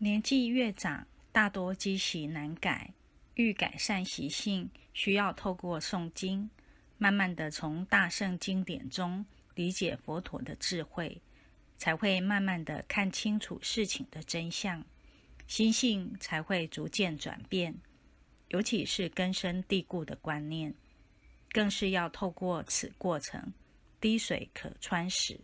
年纪越长，大多积习难改，欲改善习性，需要透过诵经，慢慢的从大圣经典中理解佛陀的智慧，才会慢慢的看清楚事情的真相，心性才会逐渐转变。尤其是根深蒂固的观念，更是要透过此过程，滴水可穿石。